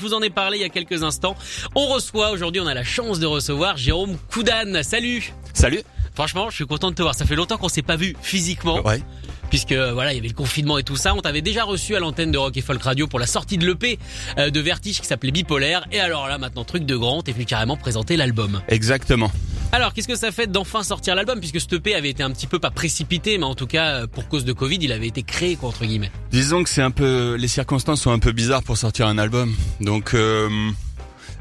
Je vous en ai parlé il y a quelques instants. On reçoit, aujourd'hui on a la chance de recevoir Jérôme Coudane. Salut Salut. Franchement, je suis content de te voir. Ça fait longtemps qu'on s'est pas vu physiquement. Ouais. Puisque voilà, il y avait le confinement et tout ça. On t'avait déjà reçu à l'antenne de Rock et Folk Radio pour la sortie de l'EP euh, de Vertige qui s'appelait Bipolaire. Et alors là, maintenant, truc de grand, t'es venu carrément présenter l'album. Exactement. Alors, qu'est-ce que ça fait d'enfin sortir l'album Puisque ce EP avait été un petit peu pas précipité, mais en tout cas, euh, pour cause de Covid, il avait été créé, entre guillemets. Disons que c'est un peu, les circonstances sont un peu bizarres pour sortir un album. Donc, euh,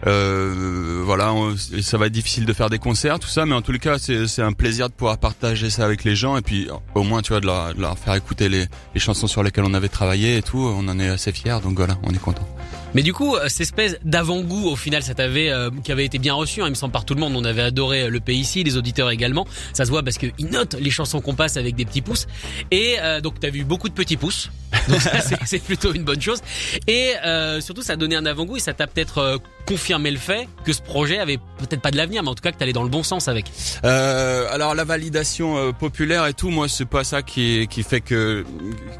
euh, voilà, ça va être difficile de faire des concerts, tout ça, mais en tout cas, c'est un plaisir de pouvoir partager ça avec les gens et puis au moins, tu vois, de leur, de leur faire écouter les, les chansons sur lesquelles on avait travaillé et tout. On en est assez fiers, donc voilà, on est content. Mais du coup, euh, cette espèce d'avant-goût, au final, ça t'avait, euh, qui avait été bien reçu, hein, il me semble par tout le monde. On avait adoré euh, le pays ici, les auditeurs également. Ça se voit parce qu'ils notent les chansons qu'on passe avec des petits pouces. Et euh, donc, t'as vu beaucoup de petits pouces. Donc ça, c'est- plutôt une bonne chose. Et euh, surtout, ça a donné un avant-goût et ça t'a peut-être euh, confirmé le fait que ce projet avait peut-être pas de l'avenir, mais en tout cas que t'allais dans le bon sens avec. Alors la validation populaire et tout, moi c'est pas ça qui qui fait que,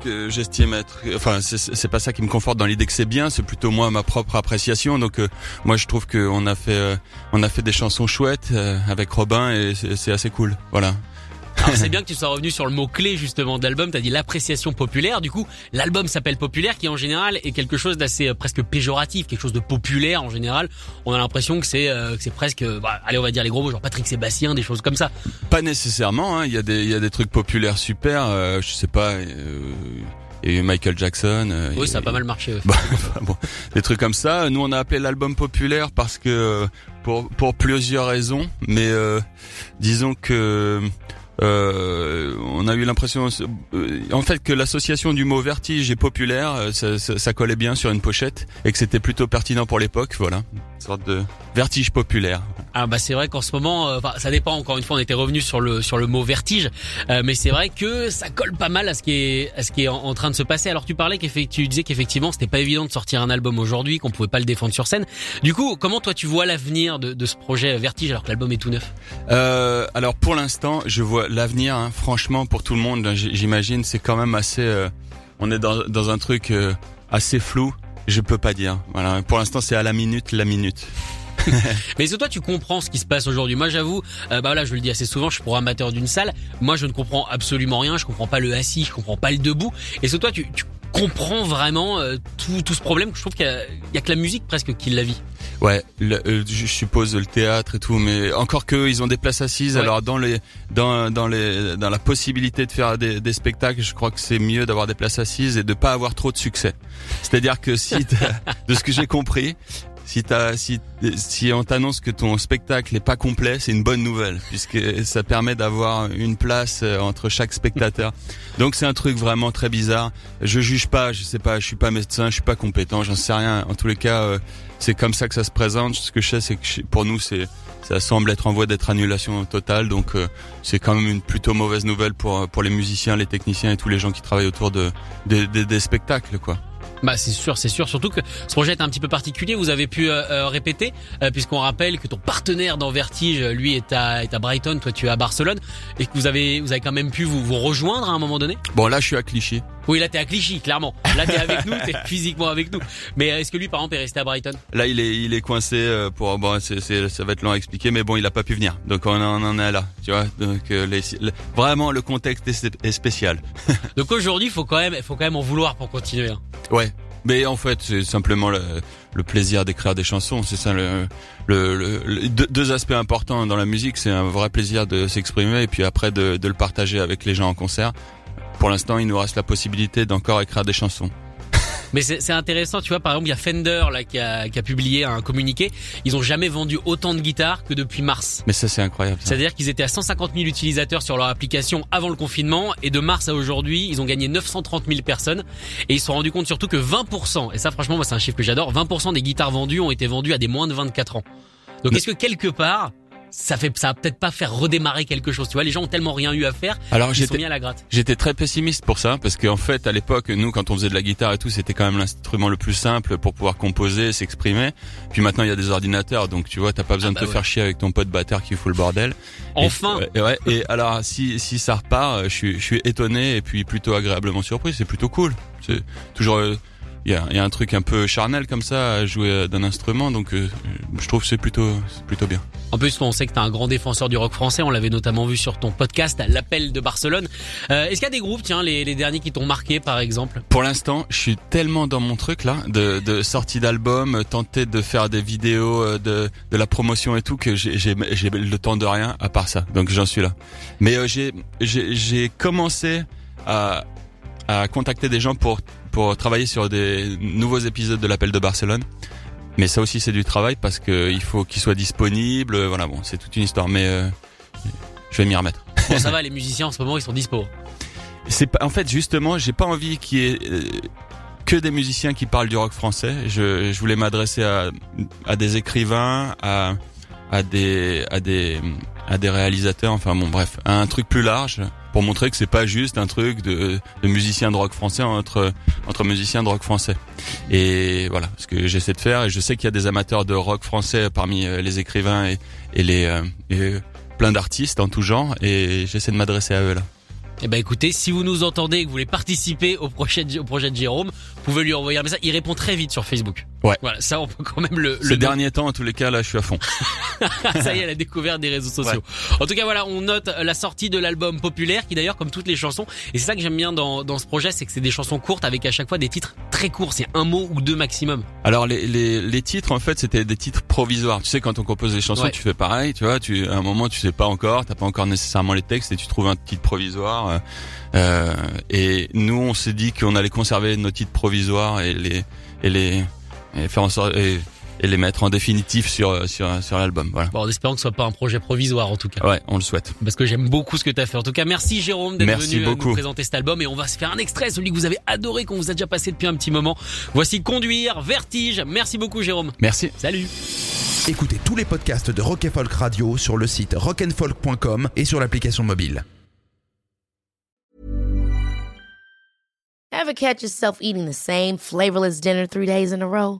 que j'estime être. Enfin c'est pas ça qui me conforte dans l'idée que c'est bien. C'est plutôt moi ma propre appréciation. Donc euh, moi je trouve que on a fait euh, on a fait des chansons chouettes euh, avec Robin et c'est assez cool. Voilà. Alors c'est bien que tu sois revenu sur le mot clé justement de l'album. T'as dit l'appréciation populaire. Du coup, l'album s'appelle populaire, qui en général est quelque chose d'assez euh, presque péjoratif, quelque chose de populaire en général. On a l'impression que c'est euh, que c'est presque, euh, bah, allez on va dire les gros mots, genre Patrick Sébastien, des choses comme ça. Pas nécessairement. hein. Il y a des il y a des trucs populaires super. euh, je sais pas. Euh, et Michael Jackson. euh, Oui, et- ça a pas mal marché. ouais. Bah, enfin, bon, des trucs comme ça. Nous, on a appelé l'album populaire parce que euh, pour pour plusieurs raisons, mais euh, disons que euh, on a eu l'impression, euh, en fait, que l'association du mot vertige et populaire, euh, ça, ça, ça collait bien sur une pochette et que c'était plutôt pertinent pour l'époque. Voilà, une sorte de vertige populaire. Ah bah c'est vrai qu'en ce moment, euh, ça dépend. Encore une fois, on était revenu sur le sur le mot vertige, euh, mais c'est vrai que ça colle pas mal à ce qui est à ce qui est en, train de se passer. Alors tu parlais qu'effectivement, tu disais qu'effectivement c'était pas évident de sortir un album aujourd'hui, qu'on pouvait pas le défendre sur scène. Du coup, comment toi tu vois l'avenir de, de ce projet Vertige alors que l'album est tout neuf? Euh, alors pour l'instant, je vois l'avenir. hein, franchement, pour tout le monde, j- j'imagine, c'est quand même assez. euh, on est dans, dans un truc euh, assez flou. Je peux pas dire. Voilà. Pour l'instant, c'est à la minute, la minute. Mais toi tu comprends ce qui se passe aujourd'hui? Moi j'avoue, euh, bah là je le dis assez souvent, je suis programmateur d'une salle. Moi je ne comprends absolument rien. Je comprends pas le assis, je comprends pas le debout. Est-ce que toi tu, tu comprends vraiment euh, tout, tout ce problème? Je trouve qu'il y, y a que la musique presque qui la vit. Ouais, le- euh, je suppose le théâtre et tout, mais encore que ils ont des places assises. Ouais. Alors dans les, dans dans les, dans la possibilité de faire des, des spectacles, je crois que c'est mieux d'avoir des places assises et de pas avoir trop de succès. C'est-à-dire que si, de ce que j'ai compris, si t'as, si, si on t'annonce que ton spectacle est pas complet, c'est une bonne nouvelle puisque ça permet d'avoir une place euh, entre chaque spectateur. Donc c'est un truc vraiment très bizarre. Je juge pas, je sais pas, je suis pas médecin, je suis pas compétent, j'en sais rien. En tous les cas. euh, c'est comme ça que ça se présente. Ce que je sais, c'est que pour nous, c'est ça semble être en voie d'être annulation totale. Donc euh, c'est quand même une plutôt mauvaise nouvelle pour pour les musiciens, les techniciens et tous les gens qui travaillent autour de des- des spectacles, quoi. Bah c'est sûr, c'est sûr. Surtout que ce projet est un petit peu particulier. Vous avez pu euh, euh, répéter, euh, puisqu'on rappelle que ton partenaire dans Vertige, lui, est à, est à Brighton, toi tu es à Barcelone, et que vous avez, vous avez quand même pu vous, vous rejoindre à un moment donné? Bon, là, je suis à Clichy. Oui, là t'es à Clichy, clairement. Là t'es avec nous, t'es physiquement avec nous. Mais est-ce que lui, par exemple, est resté à Brighton? Là, il est il est coincé euh, pour bon, c'est c'est ça va être long à expliquer, mais bon, il a pas pu venir. Donc on en, on en est là, tu vois. Donc euh, les- le- vraiment, le contexte est, est spécial. Donc aujourd'hui, faut quand même, faut quand même en vouloir pour continuer. hein. Ouais. Mais en fait, c'est simplement le, le plaisir d'écrire des chansons. C'est ça le, le, le- deux aspects importants dans la musique. C'est un vrai plaisir de s'exprimer et puis après de, de le partager avec les gens en concert. Pour l'instant, il nous reste la possibilité d'encore écrire des chansons. Mais c'est intéressant, tu vois, par exemple, il y a Fender là qui a, qui a publié un communiqué. Ils ont jamais vendu autant de guitares que depuis mars. Mais ça c'est incroyable. C'est-à-dire qu'ils étaient à 150 000 utilisateurs sur leur application avant le confinement et de mars à aujourd'hui, ils ont gagné 930 000 personnes et ils se sont rendus compte surtout que 20%, et ça franchement moi c'est un chiffre que j'adore, 20% des guitares vendues ont été vendues à des moins de 24 ans. Donc est-ce que quelque part ça fait ça va peut-être pas faire redémarrer quelque chose, tu vois, les gens ont tellement rien eu à faire, Alors j'étais. J'étais très pessimiste pour ça parce qu'en fait à l'époque nous quand on faisait de la guitare et tout c'était quand même l'instrument le plus simple pour pouvoir composer, s'exprimer. Puis maintenant il y a des ordinateurs donc tu vois t'as pas besoin Ah de bah te ouais. faire chier avec ton pote batteur qui fout le bordel. Enfin, Et, ouais, et alors si si ça repart, je suis je suis étonné et puis plutôt agréablement surpris. C'est plutôt cool. C'est toujours euh, il y a, y a un truc un peu charnel comme ça à jouer euh, d'un instrument donc euh, je trouve que c'est plutôt plutôt bien. En plus, on sait que t'es un grand défenseur du rock français. On l'avait notamment vu sur ton podcast, l'appel de Barcelone. Euh, Est-ce qu'il y a des groupes, tiens, les, les derniers qui t'ont marqué, par exemple? Pour l'instant, je suis tellement dans mon truc là, de, de sortie d'album, euh, tenter de faire des vidéos, euh, de, de la promotion et tout, que j'ai le temps de rien à part ça. Donc j'en suis là. Mais euh, j'ai commencé à à contacter des gens pour pour travailler sur des nouveaux épisodes de l'appel de Barcelone. Mais ça aussi c'est du travail parce que il faut qu'ils soient disponibles. Voilà bon, c'est toute une histoire. Mais euh, je vais m'y remettre. Bon, ça va, les musiciens en ce moment, ils sont dispo. C'est pas, en fait, justement, j'ai pas envie qu'il y ait euh, que des musiciens qui parlent du rock français. Je, je voulais m'adresser à, à des écrivains, à, à des, à des, à des réalisateurs. Enfin bon, bref, à un truc plus large pour montrer que c'est pas juste un truc de, de musiciens de rock français entre, entre musiciens de rock français. Et voilà, ce que j'essaie de faire. Et je sais qu'il y a des amateurs de rock français parmi euh, les écrivains et, et les, euh, et plein d'artistes en tout genre. Et j'essaie de m'adresser à eux là. Eh ben écoutez, si vous nous entendez et que vous voulez participer au projet, au projet de Jérôme, vous pouvez lui envoyer un message. Il répond très vite sur Facebook. Ouais. Voilà, ça on peut quand même le, Ces le derniers temps, en tous les cas, là, je suis à fond. ça y est, la découverte des réseaux sociaux. En tout cas, voilà, on note la sortie de l'album populaire, qui d'ailleurs, comme toutes les chansons, et c'est ça que j'aime bien dans, dans ce projet, c'est que c'est des chansons courtes avec à chaque fois des titres très courts, c'est un mot ou deux maximum. Alors les, les, les titres en fait c'était des titres provisoires. Tu sais quand on compose des chansons Ouais. tu fais pareil, tu vois, tu à un moment tu sais pas encore, t'as pas encore nécessairement les textes et tu trouves un titre provisoire. euh, euh, et nous on s'est dit qu'on allait conserver nos titres provisoires et les et les et faire en sorte et, et les mettre en définitif sur sur sur l'album. Voilà. Bon, en espérant que ce soit pas un projet provisoire en tout cas. Ouais, on le souhaite. Parce que j'aime beaucoup ce que tu as fait. En tout cas, merci Jérôme d'être Merci venu euh, nous beaucoup. présenter cet album et on va se faire un extrait, celui que vous avez adoré, qu'on vous a déjà passé depuis un petit moment. Voici Conduire, Vertige. Merci beaucoup Jérôme. Merci. Salut. Écoutez tous les podcasts de Rock and Folk Radio sur le site rockandfolk.com et sur l'application mobile. Ever catch yourself eating the same flavorless dinner three days in a row?